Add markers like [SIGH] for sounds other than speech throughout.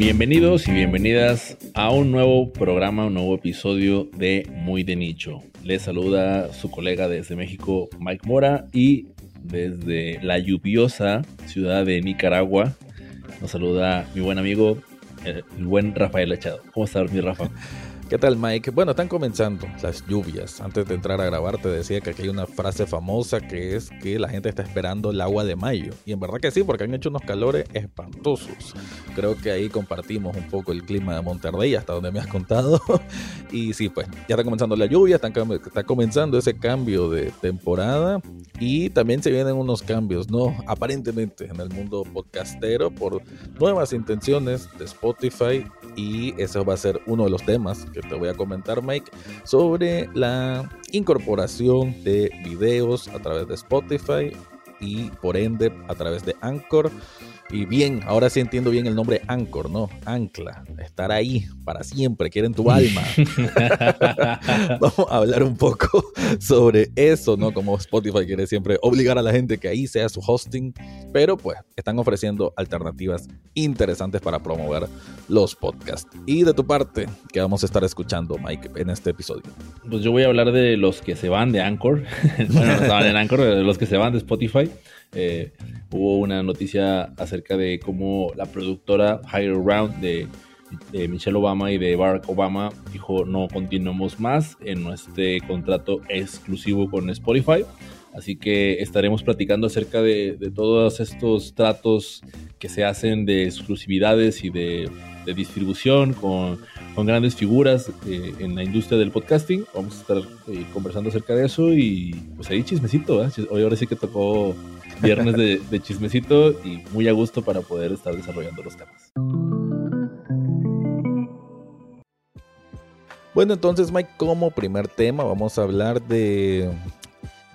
Bienvenidos y bienvenidas a un nuevo programa, un nuevo episodio de Muy de Nicho. Les saluda su colega desde México, Mike Mora, y desde la lluviosa ciudad de Nicaragua nos saluda mi buen amigo, el buen Rafael Echado. ¿Cómo estás, mi Rafa? [LAUGHS] ¿Qué tal, Mike? Bueno, están comenzando las lluvias. Antes de entrar a grabar, te decía que aquí hay una frase famosa que es que la gente está esperando el agua de mayo. Y en verdad que sí, porque han hecho unos calores espantosos. Creo que ahí compartimos un poco el clima de Monterrey, hasta donde me has contado. [LAUGHS] y sí, pues ya está comenzando la lluvia, está comenzando ese cambio de temporada. Y también se vienen unos cambios, ¿no? Aparentemente en el mundo podcastero por nuevas intenciones de Spotify. Y eso va a ser uno de los temas que te voy a comentar, Mike, sobre la incorporación de videos a través de Spotify y por ende a través de Anchor y bien, ahora sí entiendo bien el nombre Anchor, ¿no? Ancla, estar ahí para siempre, quieren tu alma. [LAUGHS] Vamos a hablar un poco sobre eso, ¿no? Como Spotify quiere siempre obligar a la gente que ahí sea su hosting, pero pues están ofreciendo alternativas interesantes para promover los podcasts. Y de tu parte, ¿qué vamos a estar escuchando, Mike, en este episodio? Pues yo voy a hablar de los que se van de Anchor, [LAUGHS] bueno, no estaban en Anchor, de los que se van de Spotify. Eh, hubo una noticia acerca de cómo la productora Higher Round de, Michelle Obama y de Barack Obama dijo no continuamos más en nuestro contrato exclusivo con Spotify. Así que estaremos platicando acerca de, todos estos tratos que se hacen de exclusividades y de, distribución con, grandes figuras eh, en la industria del podcasting. Vamos a estar eh, conversando acerca de eso y pues ahí chismecito. Hoy ahora sí que tocó viernes de, chismecito y muy a gusto para poder estar desarrollando los temas. Bueno, entonces Mike, como primer tema vamos a hablar de,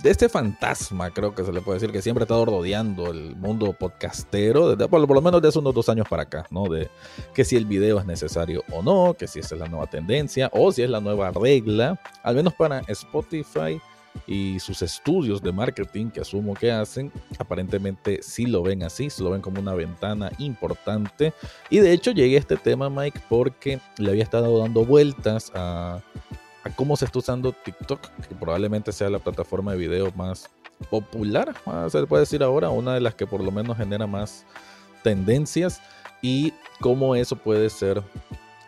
de este fantasma, creo que se le puede decir, que siempre ha estado rodeando el mundo podcastero, desde, por, lo menos de hace unos dos años para acá, ¿no? De que si el video es necesario o no, que si esa es la nueva tendencia o si es la nueva regla, al menos para Spotify y sus estudios de marketing que asumo que hacen, aparentemente sí lo ven así, lo ven como una ventana importante. Y de hecho llegué a este tema, Mike, porque le había estado dando vueltas a, a cómo se está usando TikTok, que probablemente sea la plataforma de video más popular, se puede decir ahora, una de las que por lo menos genera más tendencias y cómo eso puede ser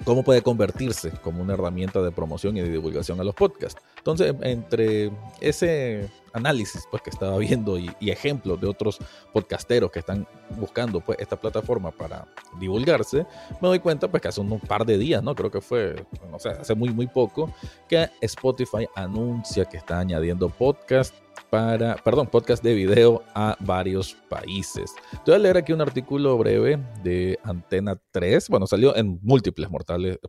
cómo puede convertirse como una herramienta de promoción y de divulgación a los podcasts. Entonces, entre ese análisis pues, que estaba viendo y, ejemplos de otros podcasteros que están buscando pues, esta plataforma para divulgarse, me doy cuenta pues, que hace un par de días, ¿no? creo que fue, no sé, hace muy, muy poco, que Spotify anuncia que está añadiendo podcast para, perdón, podcast de video a varios países. Te voy a leer aquí un artículo breve de Antena 3. Bueno, salió en múltiples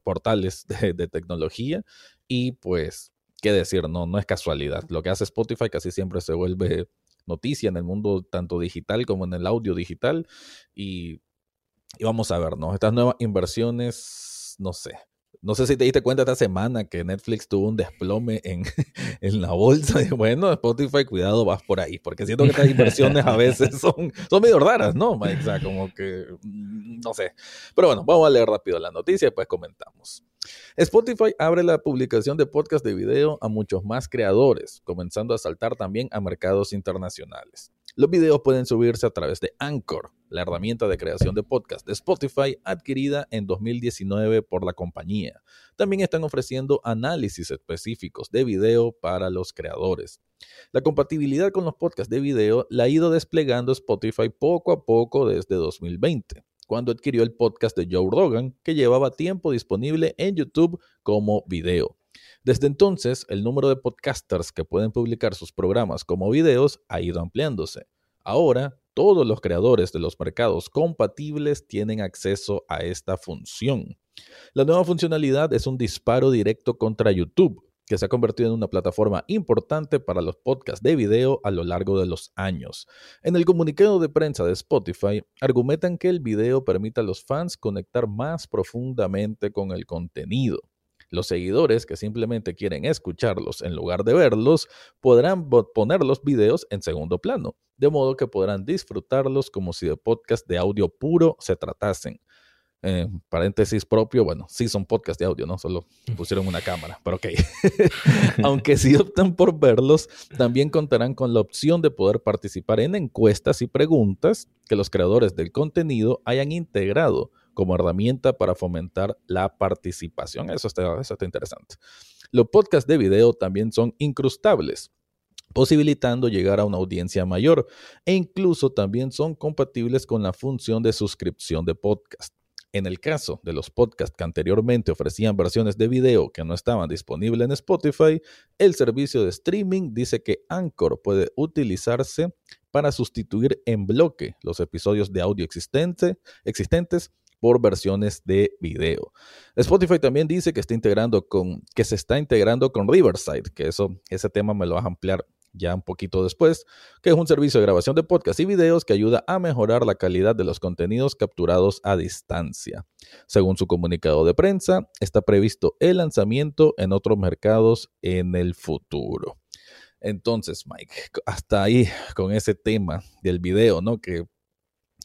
portales de, de tecnología y pues, qué decir, no, no es casualidad. Lo que hace Spotify casi siempre se vuelve noticia en el mundo tanto digital como en el audio digital y, y vamos a ver, ¿no? Estas nuevas inversiones, no sé, no sé si te diste cuenta esta semana que Netflix tuvo un desplome en, [LAUGHS] en la bolsa. Y bueno, Spotify, cuidado, vas por ahí. Porque siento que estas inversiones a veces [LAUGHS] son, son medio raras, ¿no, O sea, como que, mm, no sé. Pero bueno, vamos a leer rápido la noticia y después comentamos. Spotify abre la publicación de podcast de video a muchos más creadores, comenzando a saltar también a mercados internacionales. Los videos pueden subirse a través de Anchor, la herramienta de creación de podcast de Spotify adquirida en 2019 por la compañía. También están ofreciendo análisis específicos de video para los creadores. La compatibilidad con los podcasts de video la ha ido desplegando Spotify poco a poco desde 2020 cuando adquirió el podcast de Joe Rogan, que llevaba tiempo disponible en YouTube como video. Desde entonces, el número de podcasters que pueden publicar sus programas como videos ha ido ampliándose. Ahora, todos los creadores de los mercados compatibles tienen acceso a esta función. La nueva funcionalidad es un disparo directo contra YouTube, que se ha convertido en una plataforma importante para los podcasts de video a lo largo de los años. En el comunicado de prensa de Spotify, argumentan que el video permite a los fans conectar más profundamente con el contenido. Los seguidores que simplemente quieren escucharlos en lugar de verlos podrán poner los videos en segundo plano, de modo que podrán disfrutarlos como si de podcast de audio puro se tratasen. eh, paréntesis propio, bueno, sí son podcast de audio, ¿no? Solo [LAUGHS] pusieron una cámara, pero ok. [LAUGHS] Aunque si optan por verlos, también contarán con la opción de poder participar en encuestas y preguntas que los creadores del contenido hayan integrado como herramienta para fomentar la participación. Eso está, eso está interesante. Los podcasts de video también son incrustables posibilitando llegar a una audiencia mayor e incluso también son compatibles con la función de suscripción de podcast. En el caso de los podcasts que anteriormente ofrecían versiones de video que no estaban disponibles en Spotify, el servicio de streaming dice que Anchor puede utilizarse para sustituir en bloque los episodios de audio existente, existentes por versiones de video. Spotify también dice que está integrando con que se está integrando con Riverside, que eso ese tema me lo vas a ampliar ya un poquito después, que es un servicio de grabación de podcast y videos que ayuda a mejorar la calidad de los contenidos capturados a distancia. Según su comunicado de prensa, está previsto el lanzamiento en otros mercados en el futuro. Entonces, Mike, hasta ahí con ese tema del video, ¿no? Que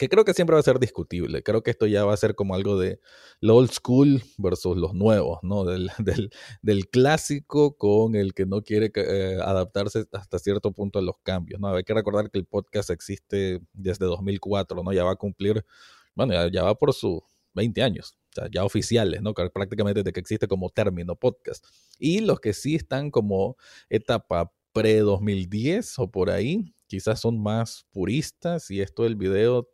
que creo que siempre va a ser discutible. Creo que esto ya va a ser como algo de lo old school versus los nuevos, ¿no? Del, [LAUGHS] del, clásico con el que no quiere eh, adaptarse hasta cierto punto a los cambios, ¿no? Hay que recordar que el podcast existe desde 2004, ¿no? Ya va a cumplir, bueno, ya, va por sus 20 años, o sea, ya oficiales, ¿no? Prácticamente desde que existe como término podcast. Y los que sí están como etapa pre-2010 o por ahí, quizás son más puristas y esto del video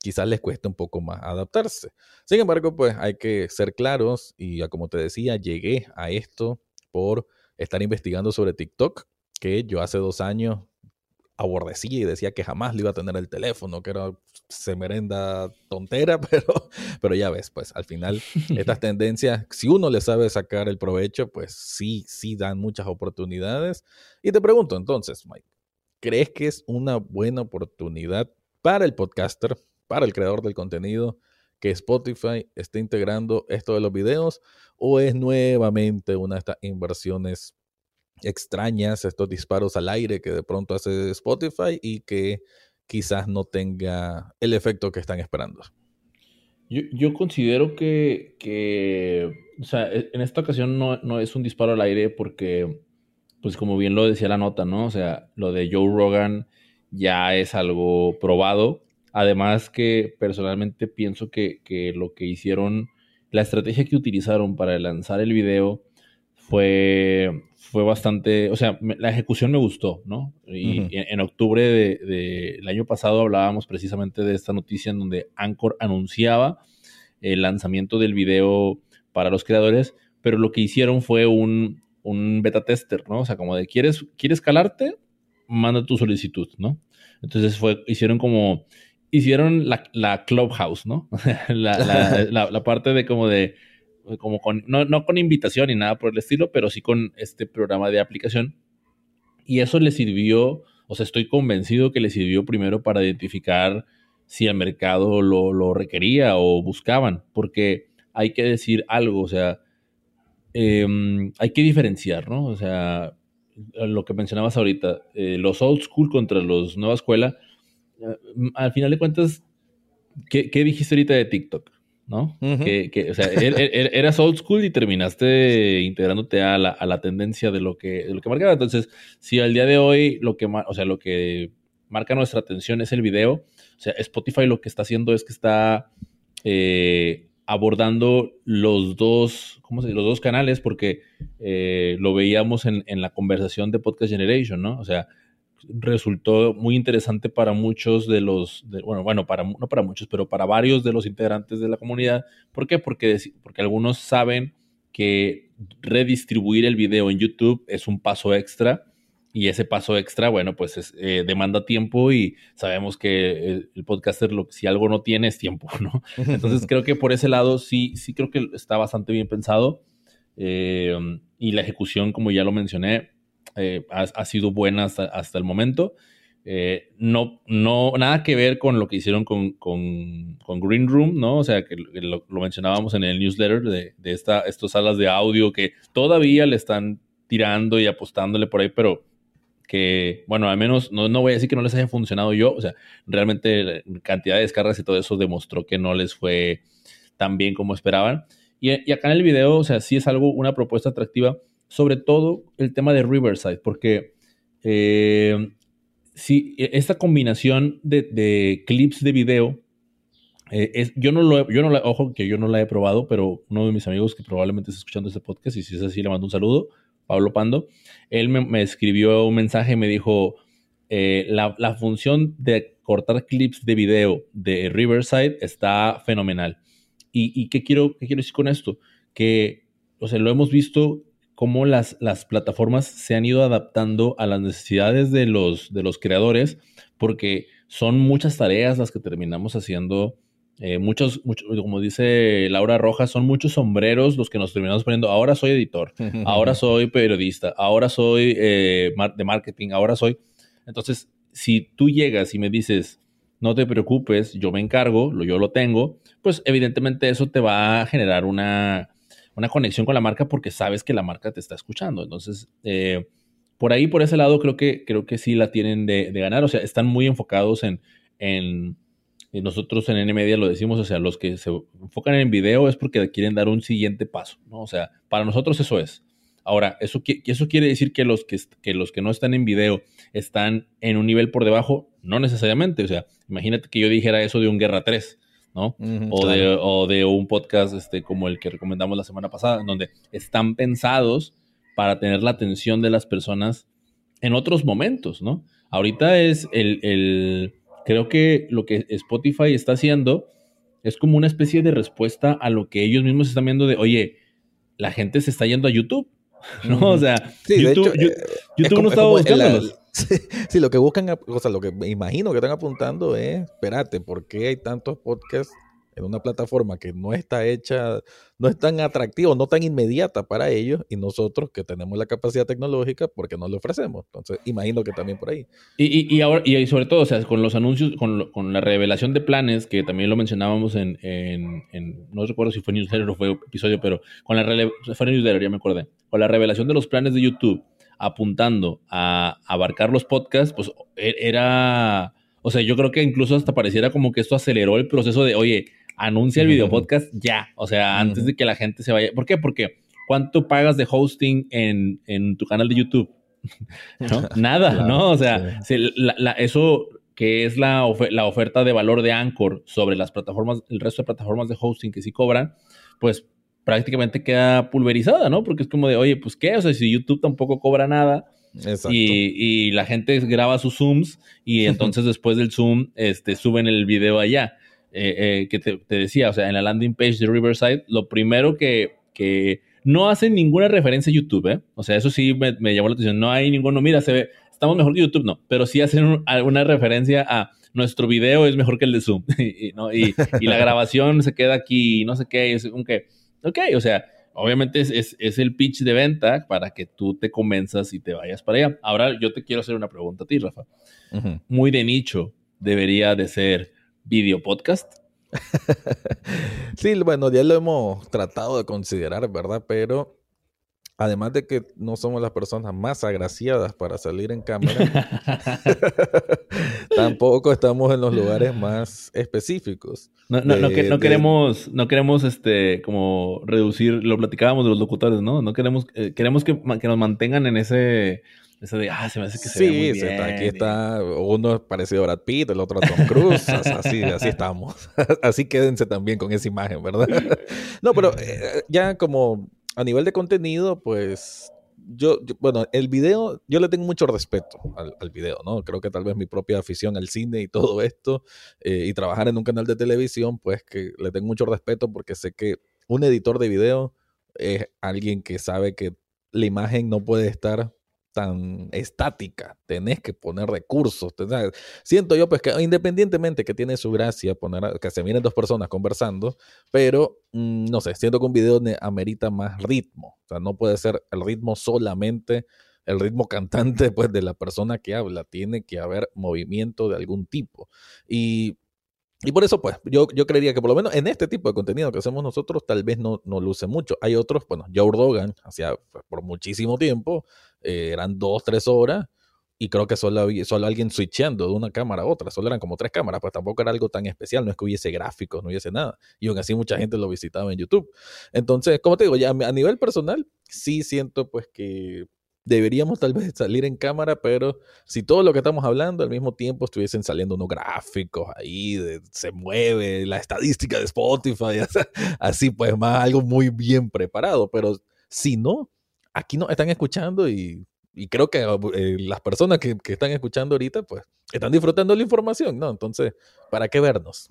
quizás les cueste un poco más adaptarse. Sin embargo, pues hay que ser claros y como te decía, llegué a esto por estar investigando sobre TikTok, que yo hace dos años aborrecía y decía que jamás le iba a tener el teléfono, que era semerenda tontera, [LAUGHS] pero, pero ya ves, pues al final estas [LAUGHS] tendencias, si uno le sabe sacar el provecho, pues sí, sí dan muchas oportunidades. Y te pregunto entonces, Mike, ¿crees que es una buena oportunidad para el podcaster para el creador del contenido que Spotify esté integrando esto de los videos o es nuevamente una de estas inversiones extrañas, estos disparos al aire que de pronto hace Spotify y que quizás no tenga el efecto que están esperando. Yo, considero que, o sea, e, en esta ocasión no, no, es un disparo al aire porque, pues como bien lo decía la nota, ¿no? O sea, lo de Joe Rogan ya es algo probado Además que personalmente pienso que, lo que hicieron, la estrategia que utilizaron para lanzar el video fue, fue bastante, o sea, la ejecución me gustó, ¿no? Y en, octubre del año pasado hablábamos precisamente de esta noticia en donde Anchor anunciaba el lanzamiento del video para los creadores, pero lo que hicieron fue un, un beta tester, ¿no? O sea, como de, ¿quieres, ¿quieres calarte? Manda tu solicitud, ¿no? Entonces fue, hicieron como hicieron la, la Clubhouse, ¿no? [LAUGHS] la, [LAUGHS] la, la, parte de como de, como con, no, no, con invitación ni nada por el estilo, pero sí con este programa de aplicación. Y eso le sirvió, o sea, estoy convencido que le sirvió primero para identificar si el mercado lo, lo requería o buscaban, porque hay que decir algo, o sea, em, hay que diferenciar, ¿no? O sea, lo que mencionabas ahorita, eh, los old school contra los nueva escuela, al final de cuentas, ¿qué, dijiste ahorita de TikTok? ¿No? que, o sea, er, er, er, eras old school y terminaste integrándote a la, a la tendencia de lo que, de lo que marcaba. Entonces, si al día de hoy lo que, o sea, lo que marca nuestra atención es el video, o sea, Spotify lo que está haciendo es que está eh, abordando los dos, ¿cómo se dice? Los dos canales, porque eh, lo veíamos en, en, la conversación de Podcast Generation, ¿no? O sea, resultó muy interesante para muchos de los, bueno, bueno, para, no para muchos, pero para varios de los integrantes de la comunidad. ¿Por qué? Porque, porque algunos saben que redistribuir el video en YouTube es un paso extra y ese paso extra, bueno, pues eh, demanda tiempo y sabemos que el, podcaster lo, si algo no tiene es tiempo, [LAUGHS] ¿no? [LAUGHS] Entonces creo que por ese lado sí, sí creo que está bastante bien pensado eh, y la ejecución, como ya lo mencioné, eh, ha, sido buena hasta, el momento. Eh, no, no, nada que ver con lo que hicieron con, Green Room, ¿no? O sea, que lo, mencionábamos en el newsletter de, de esta, estas salas de audio que todavía le están tirando y apostándole por ahí, pero que, bueno, al menos no, no voy a decir que no les haya funcionado yo, o sea, realmente cantidad de descargas y todo eso demostró que no les fue tan bien como esperaban. Y, acá en el video, o sea, sí es algo, una propuesta atractiva, sobre todo el tema de Riverside, porque eh, sí, e, esta combinación de, clips de video, eh, es, yo no lo, yo no la, ojo que yo no la he probado, pero uno de mis amigos que probablemente está escuchando este podcast, y si es así, le mando un saludo, Pablo Pando, él me, escribió un mensaje y me dijo, eh, la, la, función de cortar clips de video de Riverside está fenomenal. ¿Y, qué, quiero, qué quiero decir con esto? Que, o sea, lo hemos visto cómo las, las plataformas se han ido adaptando a las necesidades de los, de los creadores, porque son muchas tareas las que terminamos haciendo. Eh, muchos, como dice Laura Rojas, son muchos sombreros los que nos terminamos poniendo. Ahora soy editor, ahora [LAUGHS] soy periodista, ahora soy eh, de marketing, ahora soy. Entonces, si tú llegas y me dices, no te preocupes, yo me encargo, yo lo tengo, pues evidentemente eso te va a generar una, una conexión con la marca porque sabes que la marca te está escuchando. Entonces, eh, por ahí, por ese lado, creo que, creo que sí la tienen de, ganar. O sea, están muy enfocados en, en, nosotros en N Media lo decimos, o sea, los que se enfocan en video es porque quieren dar un siguiente paso, ¿no? O sea, para nosotros eso es. Ahora, ¿eso, eso quiere decir que los que, que los que no están en video están en un nivel por debajo? No necesariamente. O sea, imagínate que yo dijera eso de un Guerra 3 ¿no? o, de, o, de, un podcast este, como el que recomendamos la semana pasada, en donde están pensados para tener la atención de las personas en otros momentos, ¿no? Ahorita es el, el, creo que lo que Spotify está haciendo es como una especie de respuesta a lo que ellos mismos están viendo de, oye, la gente se está yendo a YouTube, [LAUGHS] ¿no? O sea, YouTube, eh, YouTube no estaba buscándolos. [LAUGHS] Sí, lo que buscan, o sea, lo que me imagino que están apuntando es, espérate, ¿por qué hay tantos podcasts en una plataforma que no está hecha, no es tan atractiva, no tan inmediata para ellos, y nosotros que tenemos la capacidad tecnológica, porque no lo ofrecemos? Entonces, imagino que también por ahí. Y, y, ahora, y sobre todo, o sea, con los anuncios, con, con la revelación de planes, que también lo mencionábamos en, en, en, no recuerdo si fue newsletter o fue episodio, pero con la fue newsletter, ya me acordé, con la revelación de los planes de YouTube apuntando a abarcar los podcasts, pues e, era, o sea, yo creo que incluso hasta pareciera como que esto aceleró el proceso de, oye, anuncia el video podcast ya, o sea, antes de que la gente se vaya. ¿Por qué? Porque ¿cuánto pagas de hosting en, tu canal de YouTube? [LAUGHS] [LAUGHS] Nada, ¿no? O sea, eso que es la, la oferta de valor de Anchor sobre las plataformas, el resto de plataformas de hosting que sí cobran, pues prácticamente queda pulverizada, ¿no? Porque es como de, oye, pues qué, o sea, si YouTube tampoco cobra nada y, la gente graba sus Zooms y [LAUGHS] entonces después del Zoom este, suben el video allá. Eh, eh, que te, decía, o sea, en la landing page de Riverside, lo primero que, que no hacen ninguna referencia a YouTube, ¿eh? O sea, eso sí me, llamó la atención. No hay ninguno, mira, se ve, estamos mejor que YouTube, no, pero sí hacen alguna referencia a nuestro video es mejor que el de Zoom, [LAUGHS] y, ¿no? y, la grabación se queda aquí, no sé qué, es un que Ok, o sea, obviamente es, el pitch de venta para que tú te convenzas y te vayas para allá. Ahora yo te quiero hacer una pregunta a ti, Rafa. Muy de nicho debería de ser video podcast. [LAUGHS] sí, bueno, ya lo hemos tratado de considerar, ¿verdad? Pero además de que no somos las personas más agraciadas para salir en cámara, [LAUGHS] [LAUGHS] tampoco estamos en los lugares más específicos. No, no, no, queremos, no queremos este como reducir, lo platicábamos de los locutores, ¿no? No queremos, eh, queremos que, nos mantengan en ese, ese de, ah, se me hace que se ve muy bien. aquí está, uno es parecido a Brad Pitt, el otro a Tom Cruise, así, así estamos. [LAUGHS] así quédense también con esa imagen, ¿verdad? [LAUGHS] no, pero eh, ya como a nivel de contenido, pues yo, bueno, el video, yo le tengo mucho respeto al, video, ¿no? Creo que tal vez mi propia afición al cine y todo esto, eh, y trabajar en un canal de televisión, pues que le tengo mucho respeto porque sé que un editor de video es alguien que sabe que la imagen no puede estar tan estática, tenés que poner recursos. Siento yo, pues, que independientemente que tiene su gracia poner que se miren dos personas conversando, pero mm, no sé, siento que un video amerita más ritmo. O sea, no puede ser el ritmo solamente el ritmo cantante [LAUGHS] pues, de la persona que habla, tiene que haber movimiento de algún tipo. Y y por eso, pues, yo, yo creería que por lo menos en este tipo de contenido que hacemos nosotros, tal vez no, no luce mucho. Hay otros, bueno, Joe Rogan, hacía pues, por muchísimo tiempo, eh, eran dos, tres horas, y creo que solo, solo alguien switchando de una cámara a otra, solo eran como tres cámaras, pues tampoco era algo tan especial, no es que hubiese gráficos, no hubiese nada, y aún así mucha gente lo visitaba en YouTube. Entonces, como te digo, ya a nivel personal, sí siento pues que deberíamos tal vez salir en cámara, pero si todo lo que estamos hablando al mismo tiempo estuviesen saliendo unos gráficos ahí, de, se mueve la estadística de Spotify, [LAUGHS] así pues más algo muy bien preparado, pero si no, aquí nos están escuchando y, creo que eh, las personas que, están escuchando ahorita pues están disfrutando la información, ¿no? Entonces, ¿para qué vernos?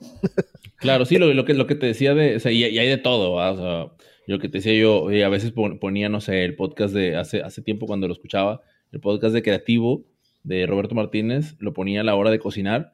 claro, sí, lo, que, lo que te decía de, o sea, y, hay de todo, o sea yo que te decía yo, a veces ponía, no sé, el podcast de hace, hace tiempo cuando lo escuchaba, el podcast de Creativo de Roberto Martínez, lo ponía a la hora de cocinar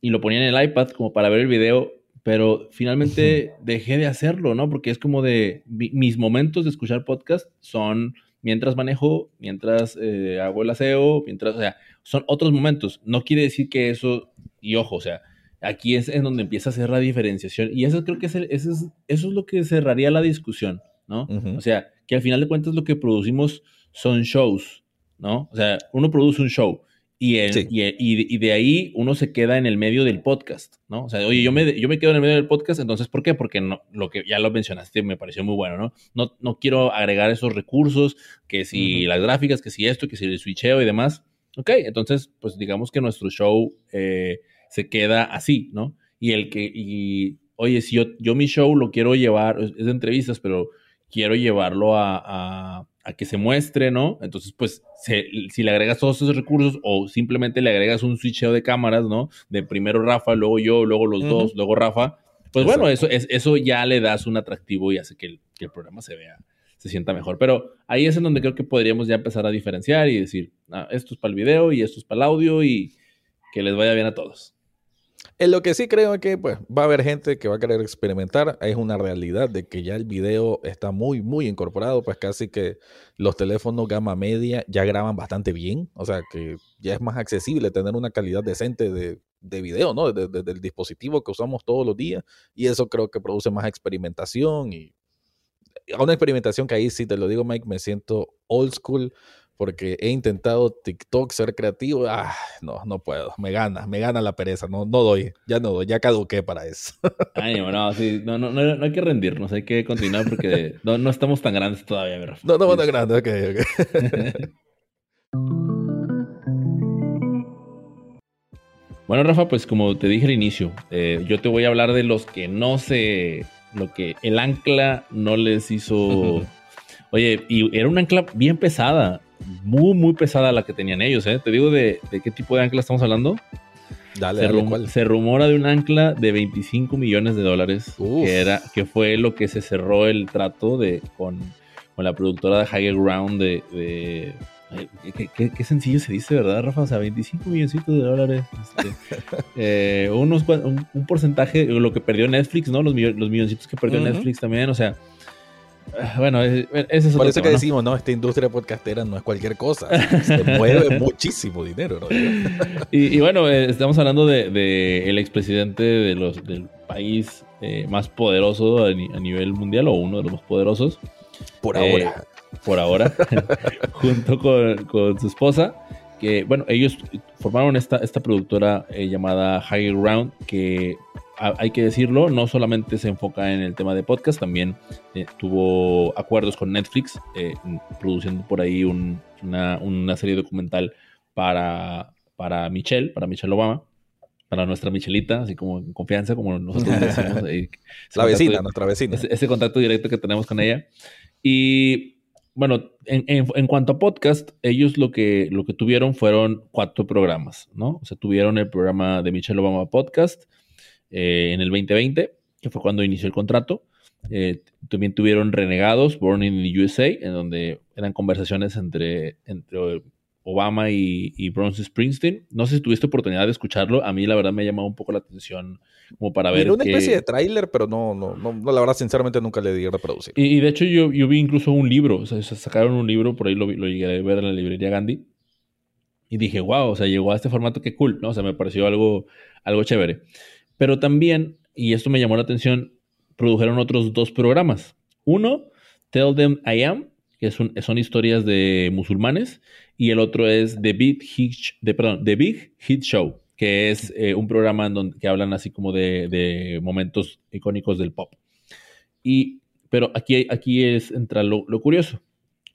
y lo ponía en el iPad como para ver el video, pero finalmente dejé de hacerlo, ¿no? Porque es como de mis momentos de escuchar podcast son mientras manejo, mientras eh, hago el aseo, mientras, o sea, son otros momentos. No quiere decir que eso, y ojo, o sea, Aquí es en donde empieza a hacer la diferenciación y eso creo que es, eso, es eso es lo que cerraría la discusión, ¿no? O sea, que al final de cuentas lo que producimos son shows, ¿no? O sea, uno produce un show y, y, de ahí uno se queda en el medio del podcast, ¿no? O sea, oye, yo me, yo me quedo en el medio del podcast, entonces, ¿por qué? Porque no, lo que ya lo mencionaste me pareció muy bueno, ¿no? No, no quiero agregar esos recursos, que si las gráficas, que si esto, que si el switcheo y demás. Ok, entonces, pues digamos que nuestro show... Eh, se queda así, ¿no? Y el que, y, oye, si yo, yo mi show lo quiero llevar, es de entrevistas, pero quiero llevarlo a, a, que se muestre, ¿no? Entonces, pues, si le agregas todos esos recursos o simplemente le agregas un switcheo de cámaras, ¿no? De primero Rafa, luego yo, luego los dos, luego Rafa, pues bueno, eso, es, eso ya le das un atractivo y hace que el, que el programa se vea, se sienta mejor. Pero ahí es en donde creo que podríamos ya empezar a diferenciar y decir, ah, esto es para el video y esto es para el audio y que les vaya bien a todos. En lo que sí creo es que pues, va a haber gente que va a querer experimentar. Es una realidad de que ya el video está muy, muy incorporado. Pues casi que los teléfonos gama media ya graban bastante bien. O sea que ya es más accesible tener una calidad decente de, de video, ¿no? Desde el dispositivo que usamos todos los días. Y eso creo que produce más experimentación y una experimentación que ahí sí te lo digo, Mike, me siento old school porque he intentado TikTok ser creativo. Ah, no, no puedo. Me gana, me gana la pereza. No, no doy, ya no doy, ya caduqué para eso. [LAUGHS] Ay, no, sí, no, no, no, hay que rendirnos, hay que continuar porque no, no estamos tan grandes todavía, ¿verdad? No, no tan grandes, ok, ok. [LAUGHS] Bueno, Rafa, pues como te dije al inicio, eh, yo te voy a hablar de los que no sé, lo que el ancla no les hizo. Oye, y era un ancla bien pesada muy, muy pesada la que tenían ellos, ¿eh? Te digo de, qué tipo de ancla estamos hablando. Dale, se, se, rumora de un ancla de 25 millones de dólares, que, era, que fue lo que se cerró el trato de, con, la productora de Higher Ground de... qué, sencillo se dice, ¿verdad, Rafa? O sea, 25 milloncitos de dólares. Este, [LAUGHS] eh, unos, un, porcentaje, lo que perdió Netflix, ¿no? Los, los milloncitos que perdió Netflix también, o sea [LAUGHS] bueno, ese es Por eso que decimos, ¿no? Esta industria podcastera no es cualquier cosa. Se mueve [LAUGHS] muchísimo dinero, ¿no? y, bueno, eh, estamos hablando de, de el expresidente de los, del país eh, más poderoso a, nivel mundial, o uno de los más poderosos. Por ahora. Eh, por ahora. [LAUGHS] junto con, con, su esposa. Que, bueno, ellos formaron esta, esta productora llamada High Ground, que hay que decirlo, no solamente se enfoca en el tema de podcast, también eh, tuvo acuerdos con Netflix, eh, produciendo por ahí una, serie documental para, para Michelle, para Michelle Obama, para nuestra Michelita, así como en confianza, como nosotros decimos. [LAUGHS] Eh, La vecina, nuestra vecina. Ese, contacto directo que tenemos con ella. Y bueno, en, cuanto a podcast, ellos lo que, lo que tuvieron fueron cuatro programas, ¿no? O sea, tuvieron el programa de Michelle Obama Podcast, eh, en el 2020, que fue cuando inició el contrato. Eh, también tuvieron Renegados, Born in the USA, en donde eran conversaciones entre, entre Obama y, y Bronze Springsteen. No sé si tuviste oportunidad de escucharlo. A mí, la verdad, me ha llamado un poco la atención como para ver. Era una especie de tráiler, pero no, no, no, la verdad, sinceramente, nunca le di a reproducir. Y, de hecho, yo, yo, vi incluso un libro. O sea, sacaron un libro, por ahí lo, lo llegué a ver en la librería Gandhi. Y dije, wow, o sea, llegó a este formato, qué cool, ¿no? O sea, me pareció algo, algo chévere. Pero también, y esto me llamó la atención, produjeron otros dos programas. Uno, Tell Them I Am, que son historias de musulmanes, y el otro es The Big Hit, de, perdón, The Big Hit Show, que es eh, un programa en donde que hablan así como de, momentos icónicos del pop. Y, pero aquí, aquí es entra lo, curioso.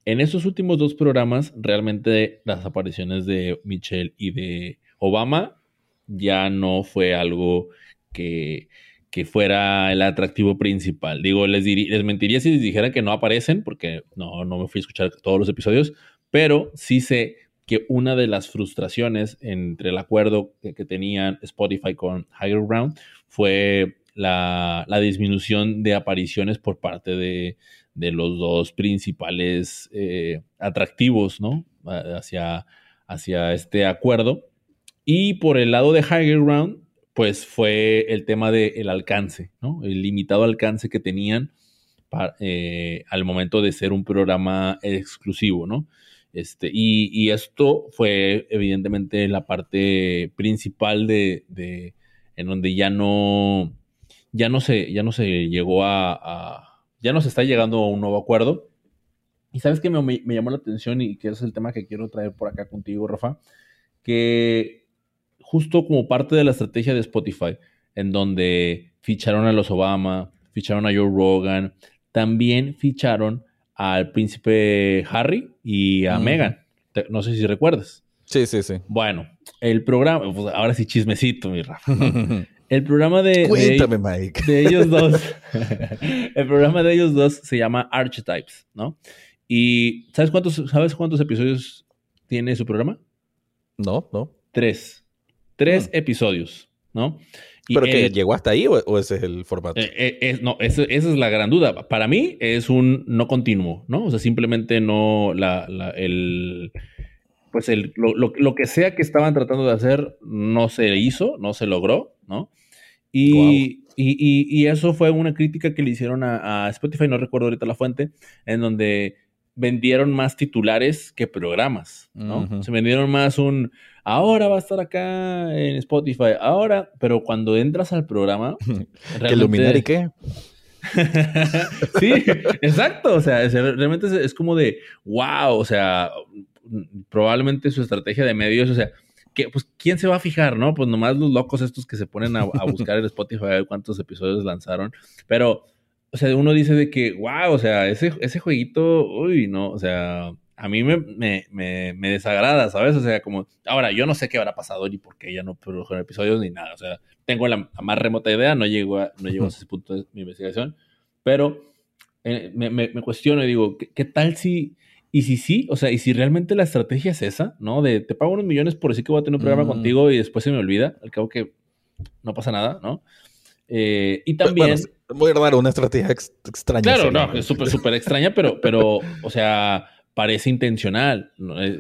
En esos últimos dos programas, realmente las apariciones de Michelle y de Obama ya no fue algo que, que fuera el atractivo principal. Digo, les, les mentiría si les dijera que no aparecen, porque no, no me fui a escuchar todos los episodios, pero sí sé que una de las frustraciones entre el acuerdo que, tenían Spotify con Higher Ground fue la, disminución de apariciones por parte de, los dos principales eh, atractivos, ¿no? Hacia, este acuerdo. Y por el lado de Higher Ground, pues fue el tema del alcance, ¿no? El limitado alcance que tenían eh, al momento de ser un programa exclusivo, ¿no? Este, y, esto fue evidentemente la parte principal de, en donde ya no, ya no se, ya no se llegó a, ya no se está llegando a un nuevo acuerdo. Y sabes que me, llamó la atención y que es el tema que quiero traer por acá contigo, Rafa, que justo como parte de la estrategia de Spotify, en donde ficharon a los Obama, ficharon a Joe Rogan, también ficharon al príncipe Harry y a Meghan. No sé si recuerdas. Sí, sí, sí. Bueno, el programa, pues ahora sí chismecito, mi Rafa. [LAUGHS] El programa de, Cuéntame, Mike. de ellos [LAUGHS] dos, [LAUGHS] el programa de ellos dos se llama Archetypes, ¿no? Y ¿sabes cuántos, ¿sabes cuántos episodios tiene su programa? No, no. Tres. Tres mm. episodios, ¿no? ¿Pero que llegó hasta ahí o, ese es el formato? Eh, eh, no, esa es la gran duda. Para mí es un no continuo, ¿no? O sea, simplemente no la, el pues el, lo, que sea que estaban tratando de hacer no se hizo, no se logró, ¿no? Y, y, eso fue una crítica que le hicieron a, a, Spotify, no recuerdo ahorita la fuente, en donde vendieron más titulares que programas, ¿no? Se vendieron más un, ahora va a estar acá en Spotify, ahora, pero cuando entras al programa... [LAUGHS] realmente... ¿Qué qué? [LAUGHS] sí, exacto, o sea, realmente es, como de, wow, o sea, probablemente su estrategia de medios, o sea, que, pues, ¿quién se va a fijar, no? Pues nomás los locos estos que se ponen a, a buscar el Spotify a ver cuántos episodios lanzaron, pero o sea, uno dice de que, wow, o sea, ese, ese jueguito, uy, no, o sea, a mí me, me, me, desagrada, ¿sabes? O sea, como, ahora, yo no sé qué habrá pasado ni por qué ya no produjo episodios ni nada, o sea, tengo la, más remota idea, no llego a, no llego a ese punto de mi investigación, pero eh, me, me, cuestiono y digo, ¿qué, tal si, y si sí, o sea, y si realmente la estrategia es esa, ¿no? De te pago unos millones por decir que voy a tener un programa mm. contigo y después se me olvida, al cabo que no pasa nada, ¿no? Eh, y también... muy raro, una estrategia extraña. Claro, no, es súper, súper extraña, pero, pero, o sea, parece intencional.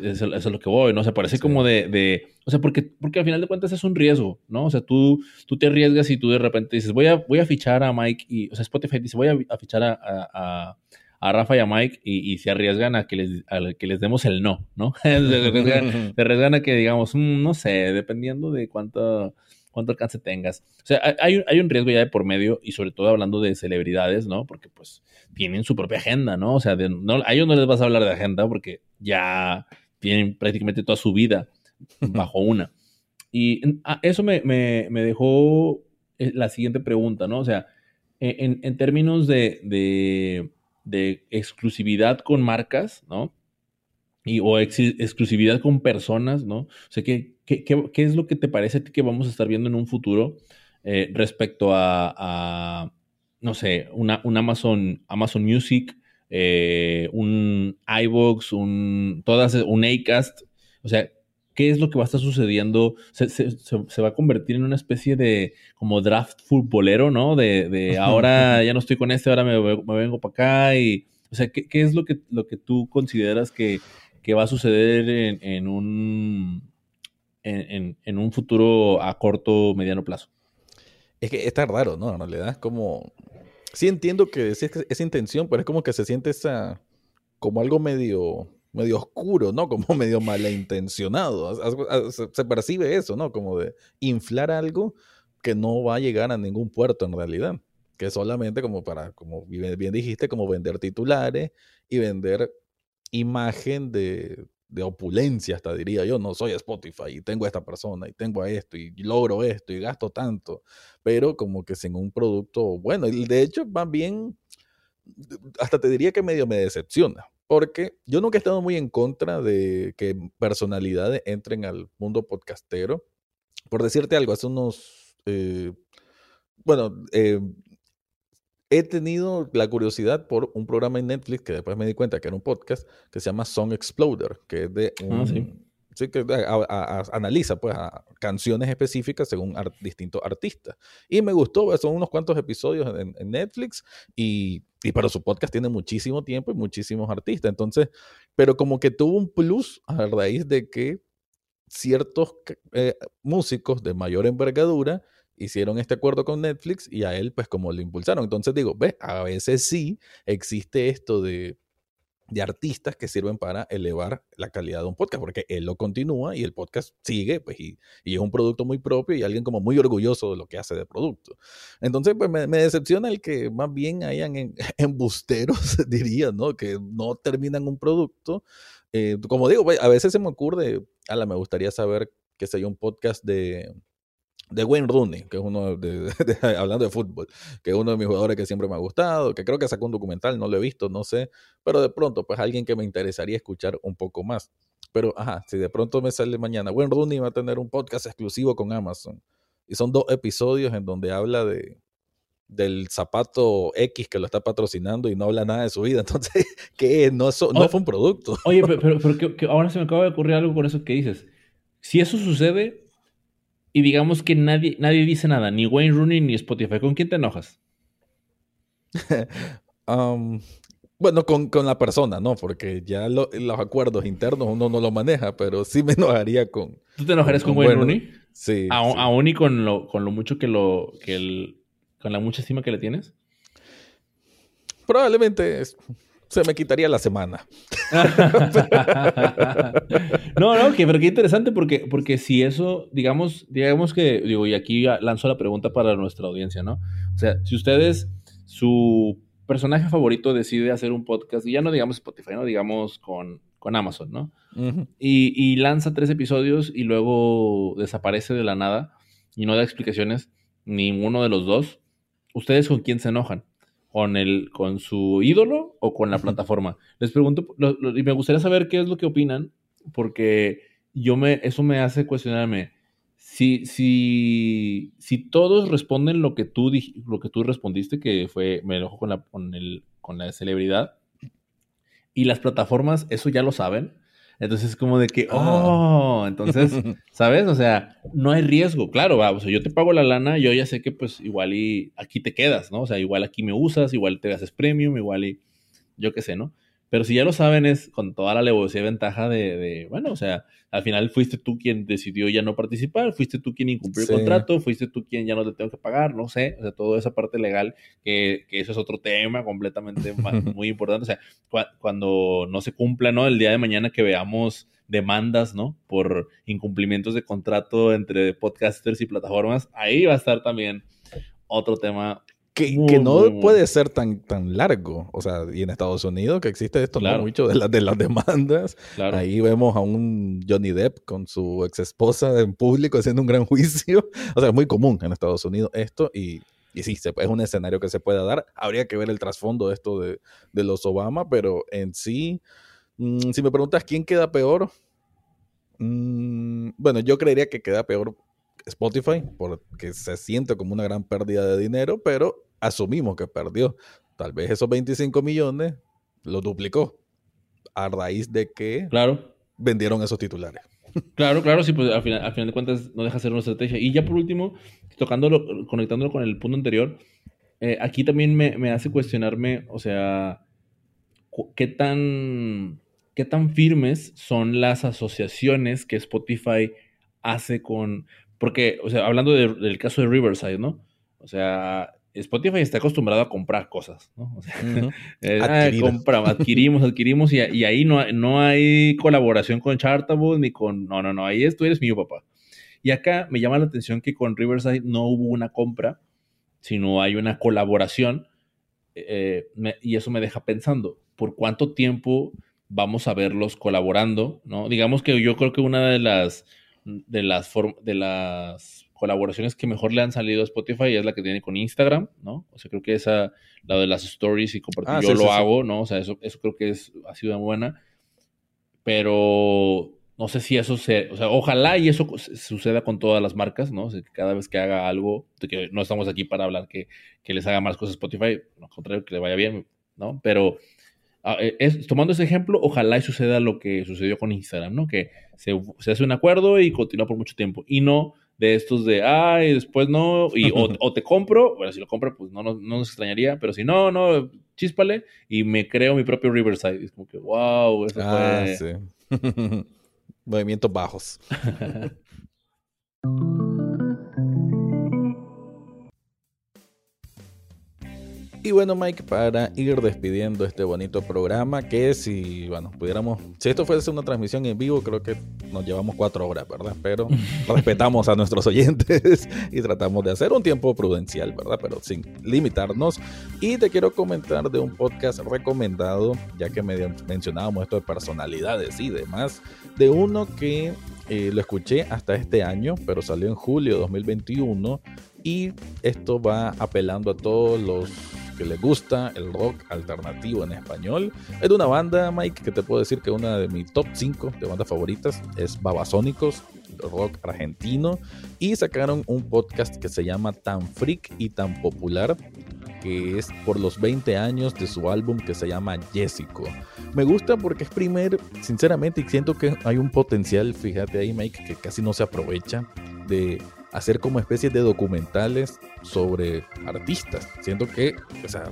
Eso, es lo que voy, ¿no? O sea, parece como de, O sea, porque, porque al final de cuentas es un riesgo, ¿no? O sea, tú, tú te arriesgas y tú de repente dices, voy a, voy a fichar a Mike y... O sea, Spotify dice, voy a, fichar a, a, a, Rafa y a Mike y, se arriesgan a que les, a que les demos el no, ¿no? [LAUGHS] se, arriesgan, a que digamos, mm, no sé, dependiendo de cuánto cuánto alcance tengas. O sea, hay, hay, un riesgo ya de por medio y sobre todo hablando de celebridades, ¿no? Porque pues tienen su propia agenda, ¿no? O sea, no, a ellos no les vas a hablar de agenda porque ya tienen prácticamente toda su vida [LAUGHS] bajo una. Y ah, eso me, dejó eh, la siguiente pregunta, ¿no? O sea, en, en términos de, de, de, exclusividad con marcas, ¿no? Y, o exclusividad con personas, ¿no? O sea, ¿qué, qué, qué, es lo que te parece a ti que vamos a estar viendo en un futuro eh, respecto a, no sé, una, un Amazon, Amazon Music, eh, un iVoox, un, todas, un Acast? O sea, ¿qué es lo que va a estar sucediendo? Se, se, se, va a convertir en una especie de como draft futbolero, ¿no? De, de [LAUGHS] ahora ya no estoy con este, ahora me, me vengo para acá y... O sea, ¿qué, ¿qué, es lo que, lo que tú consideras que, que va a suceder en, un, en, un futuro a corto mediano plazo. Es que está raro, ¿no? En realidad es como... Sí entiendo que es esa intención, pero es como que se siente esa... como algo medio medio oscuro, ¿no? [LAUGHS] Como medio malintencionado. Se percibe eso, ¿no? Como de inflar algo que no va a llegar a ningún puerto en realidad. Que solamente como para, como bien dijiste, como vender titulares y vender imagen de, de opulencia, hasta diría yo, no soy Spotify y tengo a esta persona y tengo a esto y logro esto y gasto tanto, pero como que sin un producto bueno. Y de hecho, más bien, hasta te diría que medio me decepciona, porque yo nunca he estado muy en contra de que personalidades entren al mundo podcastero. Por decirte algo, hace unos, eh, bueno, eh, he tenido la curiosidad por un programa en Netflix que después me di cuenta que era un podcast que se llama Song Exploder, que es de Ah, un, sí. sí, que a- a- a- analiza pues canciones específicas según distintos artistas. Y me gustó, son unos cuantos episodios en, en Netflix y, y para su podcast tiene muchísimo tiempo y muchísimos artistas. Entonces, pero como que tuvo un plus a raíz de que ciertos eh, músicos de mayor envergadura hicieron este acuerdo con Netflix y a él pues como lo impulsaron. Entonces digo, ves, a veces sí existe esto de, de artistas que sirven para elevar la calidad de un podcast, porque él lo continúa y el podcast sigue, pues, y, y es un producto muy propio y alguien como muy orgulloso de lo que hace de producto. Entonces, pues me, me decepciona el que más bien hayan en- [LAUGHS] embusteros, [LAUGHS] diría, ¿no? Que no terminan un producto. Eh, como digo, a veces se me ocurre, ala, me gustaría saber que sé yo, un podcast de, de Wayne Rooney, que es uno de, [LAUGHS] de- hablando de fútbol, que es uno de mis jugadores que siempre me ha gustado, que creo que sacó un documental, no lo he visto, no sé, pero de pronto, pues alguien que me interesaría escuchar un poco más. Pero, ajá, si de pronto me sale mañana, Wayne Rooney va a tener un podcast exclusivo con Amazon. Y son dos episodios en donde habla de del zapato X que lo está patrocinando y no habla nada de su vida. [LAUGHS] Entonces, ¿qué? No, eso- no fue un producto. Oye, pero, [LAUGHS] pero, pero que- que ahora se me acaba de ocurrir algo con eso que dices. Si eso sucede y digamos que nadie, nadie dice nada, ni Wayne Rooney ni Spotify, ¿con quién te enojas? [LAUGHS] Bueno, con, con la persona, ¿no? Porque ya lo- los acuerdos internos uno no lo maneja, pero sí me enojaría con... ¿Tú te enojarías con, Con Wayne Rooney? Sí, Aún, sí. aún y con lo, con lo mucho que lo. Que el, con la mucha estima que le tienes. Probablemente es- se me quitaría la semana. [LAUGHS] no, no, que, pero qué interesante porque, porque si eso, digamos, digamos que, digo, y aquí lanzo la pregunta para nuestra audiencia, ¿no? O sea, si ustedes, su personaje favorito decide hacer un podcast, y ya no digamos Spotify, ¿no? Digamos con, con Amazon, ¿no? Y, y lanza tres episodios y luego desaparece de la nada y no da explicaciones, ninguno de los dos, ¿ustedes con quién se enojan? ¿Con, el, ¿Con su ídolo o con la plataforma? Les pregunto, lo- lo- y me gustaría saber qué es lo que opinan, porque yo me, eso me hace cuestionarme. Si, si, si todos responden lo que tú, lo que tú respondiste, que fue, me enojo con la, con, el, con la celebridad, y las plataformas eso ya lo saben, entonces es como de que, Ah. oh, entonces, [LAUGHS] ¿sabes? O sea, no hay riesgo, claro, va, o sea, yo te pago la lana, yo ya sé que pues igual y aquí te quedas, ¿no? O sea, igual aquí me usas, igual te haces premium, igual y yo qué sé, ¿no? Pero si ya lo saben es con toda la alevosía y ventaja de, de, bueno, o sea, al final fuiste tú quien decidió ya no participar, fuiste tú quien incumplió Sí. el contrato, fuiste tú quien ya no te tengo que pagar, no sé, o sea, toda esa parte legal, que, que eso es otro tema completamente [LAUGHS] muy importante, o sea, cua- cuando no se cumpla, ¿no? El día de mañana que veamos demandas, ¿no? Por incumplimientos de contrato entre podcasters y plataformas, ahí va a estar también otro tema. Que, Muy, que no muy, muy. puede ser tan, tan largo. O sea, y en Estados Unidos que existe esto, Claro. ¿no? Mucho de, las de las demandas. Claro. Ahí vemos a un Johnny Depp con su ex esposa en público haciendo un gran [LAUGHS] juicio. O sea, es muy común en Estados Unidos esto y, y sí, se- es un escenario que se puede dar. Habría que ver el trasfondo de esto de, de los Obama, pero en sí, mm, si me preguntas quién queda peor, mm, bueno, yo creería que queda peor Spotify porque se siente como una gran pérdida de dinero, pero asumimos que perdió. Tal vez esos 25 millones los duplicó a raíz de que Claro. vendieron esos titulares. Claro, claro, sí, pues al final, al final de cuentas no deja de ser una estrategia. Y ya por último, tocándolo, conectándolo con el punto anterior, eh, aquí también me, me hace cuestionarme, o sea, qué tan, qué tan firmes son las asociaciones que Spotify hace con... Porque, o sea, hablando de- del caso de Riverside, ¿no? O sea, Spotify está acostumbrado a comprar cosas, ¿no? O sea, Ujú. [LAUGHS] eh, ah, Adquirir. compra- adquirimos, adquirimos y, y ahí no, no hay colaboración con Chartable ni con... No, no, no, ahí es, tú eres mío, papá. Y acá me llama la atención que con Riverside no hubo una compra, sino hay una colaboración eh, me- y eso me deja pensando, ¿por cuánto tiempo vamos a verlos colaborando, ¿no? Digamos que yo creo que una de las de las de las colaboraciones que mejor le han salido a Spotify es la que tiene con Instagram, ¿no? O sea, creo que esa, la de las stories y compartir, ah, yo lo hago, ¿no? O sea, eso, eso creo que es, ha sido buena. Pero no sé si eso se, o sea, ojalá y eso suceda con todas las marcas, ¿no? O sea, que cada vez que haga algo, que no estamos aquí para hablar que, que les haga más cosas Spotify, al contrario, que le vaya bien, ¿no? Pero es, tomando ese ejemplo, ojalá y suceda lo que sucedió con Instagram, ¿no? Que se, hace un acuerdo y continúa por mucho tiempo. Y no de estos de, ay, después no, y, o, [LAUGHS] te compro, bueno, si lo compro, pues no, no, nos extrañaría, pero si no, no, chíspale, y me creo mi propio Riverside. es como que, wow, eso ah, Sí. [LAUGHS] Movimientos bajos. [LAUGHS] Y bueno, Mike, para ir despidiendo este bonito programa, que si, bueno, pudiéramos, si esto fuese una transmisión en vivo, creo que nos llevamos cuatro horas, ¿verdad? Pero [LAUGHS] respetamos a nuestros oyentes [LAUGHS] y tratamos de hacer un tiempo prudencial, ¿verdad? Pero sin limitarnos. Y te quiero comentar de un podcast recomendado, ya que mencionábamos esto de personalidades y demás, de uno que eh, lo escuché hasta este año, pero salió en julio de 2021 y esto va apelando a todos los que les gusta el rock alternativo en español. Es de una banda, Mike, que te puedo decir que una de mis top 5 de bandas favoritas es Babasónicos, rock argentino, y sacaron un podcast que se llama Tan Freak y Tan Popular, que es por los 20 años de su álbum que se llama Jessico. Me gusta porque es primer, sinceramente, y siento que hay un potencial, fíjate ahí, Mike, que casi no se aprovecha de hacer como especies de documentales sobre artistas. Siento que, o sea,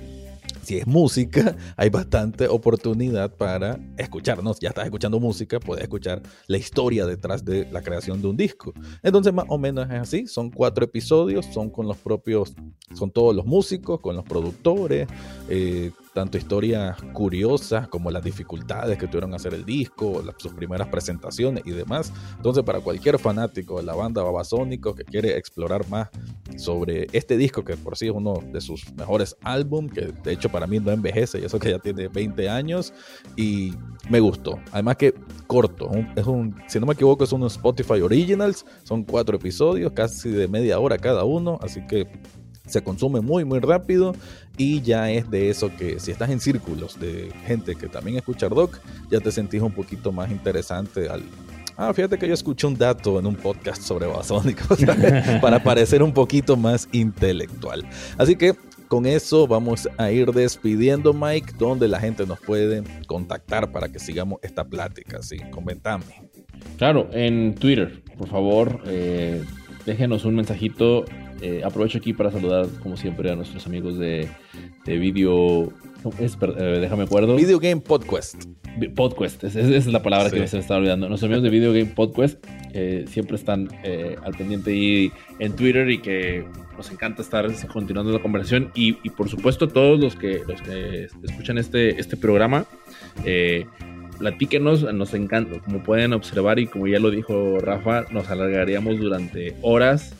si es música, [LAUGHS] hay bastante oportunidad para escucharnos. Ya estás escuchando música, puedes escuchar la historia detrás de la creación de un disco. Entonces, más o menos es así. Son cuatro episodios, son con los propios, son todos los músicos, con los productores. Eh, tanto historias curiosas como las dificultades que tuvieron hacer el disco, sus primeras presentaciones y demás. Entonces, para cualquier fanático de la banda Babasónicos que quiere explorar más sobre este disco, que por sí es uno de sus mejores álbumes, que de hecho para mí no envejece, y eso que ya tiene 20 años, y me gustó. Además que corto, es un, si no me equivoco, es un Spotify Originals, son cuatro episodios, casi de media hora cada uno, así que se consume muy muy rápido y ya es de eso que si estás en círculos de gente que también escucha rock, ya te sentís un poquito más interesante al... Ah, fíjate que yo escuché un dato en un podcast sobre basónicos [LAUGHS] para parecer un poquito más intelectual. Así que con eso vamos a ir despidiendo, Mike, donde la gente nos puede contactar para que sigamos esta plática. Sí, comentame. Claro, en Twitter, por favor, eh, déjenos un mensajito eh, aprovecho aquí para saludar, como siempre, a nuestros amigos de, de Video. Eh, déjame acuerdo. Video Game Podcast. Podcast, esa es, la palabra que se me está olvidando. Nuestros amigos de Video Game Podcast eh, siempre están al pendiente ahí en Twitter y que nos encanta estar continuando la conversación. Y, por supuesto, todos los que, los que escuchan este, este programa, platíquenos, nos encanta. Como pueden observar y como ya lo dijo Rafa, nos alargaríamos durante horas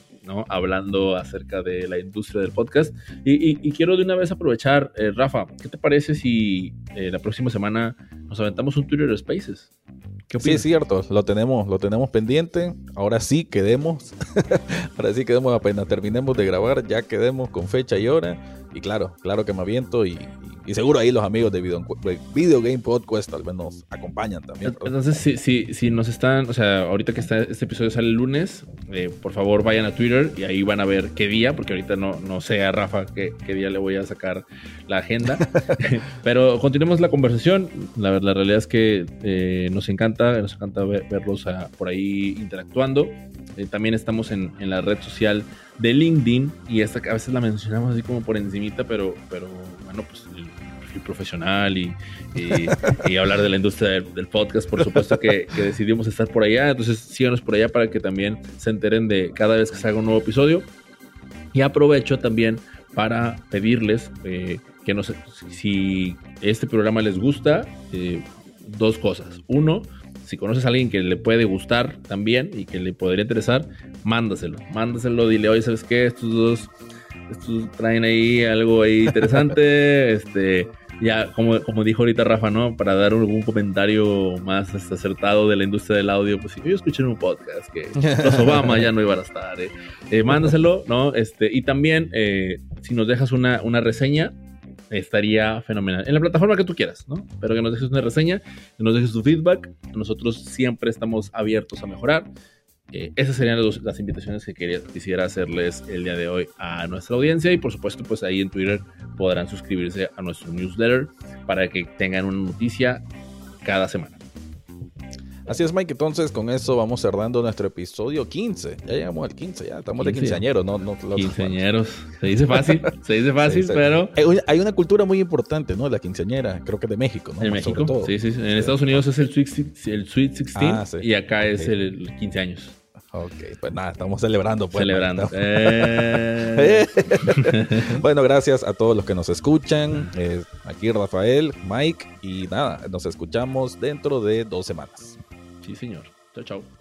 Hablando acerca de la industria del podcast. Y, quiero de una vez aprovechar, eh, Rafa, ¿qué te parece si eh, la próxima semana nos aventamos un Twitter Spaces? sí, es cierto, lo tenemos, lo tenemos pendiente. Ahora sí quedemos. [LAUGHS] Ahora sí quedemos apenas terminemos de grabar, ya quedemos con fecha y hora. Y claro, claro que me aviento y, y seguro ahí los amigos de Video, Video Game Podcast tal vez nos acompañan también. Entonces, si, si, si, nos están, o sea, ahorita que está, este episodio sale el lunes, eh, por favor vayan a Twitter y ahí van a ver qué día, porque ahorita no, no sé a Rafa qué, qué día le voy a sacar la agenda. [LAUGHS] Pero continuemos la conversación. La, la realidad es que eh, nos encanta, nos encanta verlos por ahí interactuando. Eh, también estamos en, en la red social de LinkedIn y esta a veces la mencionamos así como por encimita, pero, pero bueno, pues profesional y, y, hablar de la industria del, podcast, por supuesto que, decidimos estar por allá. Entonces síganos por allá para que también se enteren de cada vez que se haga un nuevo episodio. Y aprovecho también para pedirles eh, que nos, si este programa les gusta, eh, dos cosas. Uno, si conoces a alguien que le puede gustar también y que le podría interesar, mándaselo. Mándaselo, dile, oye, ¿sabes qué? Estos dos estos traen ahí algo ahí interesante. [LAUGHS] este, ya, como, como dijo ahorita Rafa, ¿no? Para dar algún comentario más este, acertado de la industria del audio, pues yo escuché en un podcast que los [LAUGHS] Obama ya no iban a estar, ¿eh? eh mándaselo, ¿no? Este, y también, eh, si nos dejas una, una reseña, estaría fenomenal. En la plataforma que tú quieras, ¿no? Pero que nos dejes una reseña, que nos dejes tu feedback. Nosotros siempre estamos abiertos a mejorar. Eh, esas serían las invitaciones que quería, quisiera hacerles el día de hoy a nuestra audiencia y por supuesto pues ahí en Twitter podrán suscribirse a nuestro newsletter para que tengan una noticia cada semana. Así es, Mike. Entonces, con eso vamos cerrando nuestro episodio 15. Ya llegamos al 15, ya estamos de quinceañeros. No, no, quinceañeros. Se dice fácil, [LAUGHS] se dice fácil, pero. Hay una, cultura muy importante, ¿no? La quinceañera, creo que de México, ¿no? En México. Sí, sí, En Estados Unidos es el Sweet, el Sweet 16 ah, y acá es el 15 años. Ok, pues nada, estamos celebrando. Pues, celebrando. [LAUGHS] Eh. bueno, gracias a todos los que nos escuchan. Eh, aquí Rafael, Mike y nada, nos escuchamos dentro de dos semanas. Sí, señor. Chao, chao.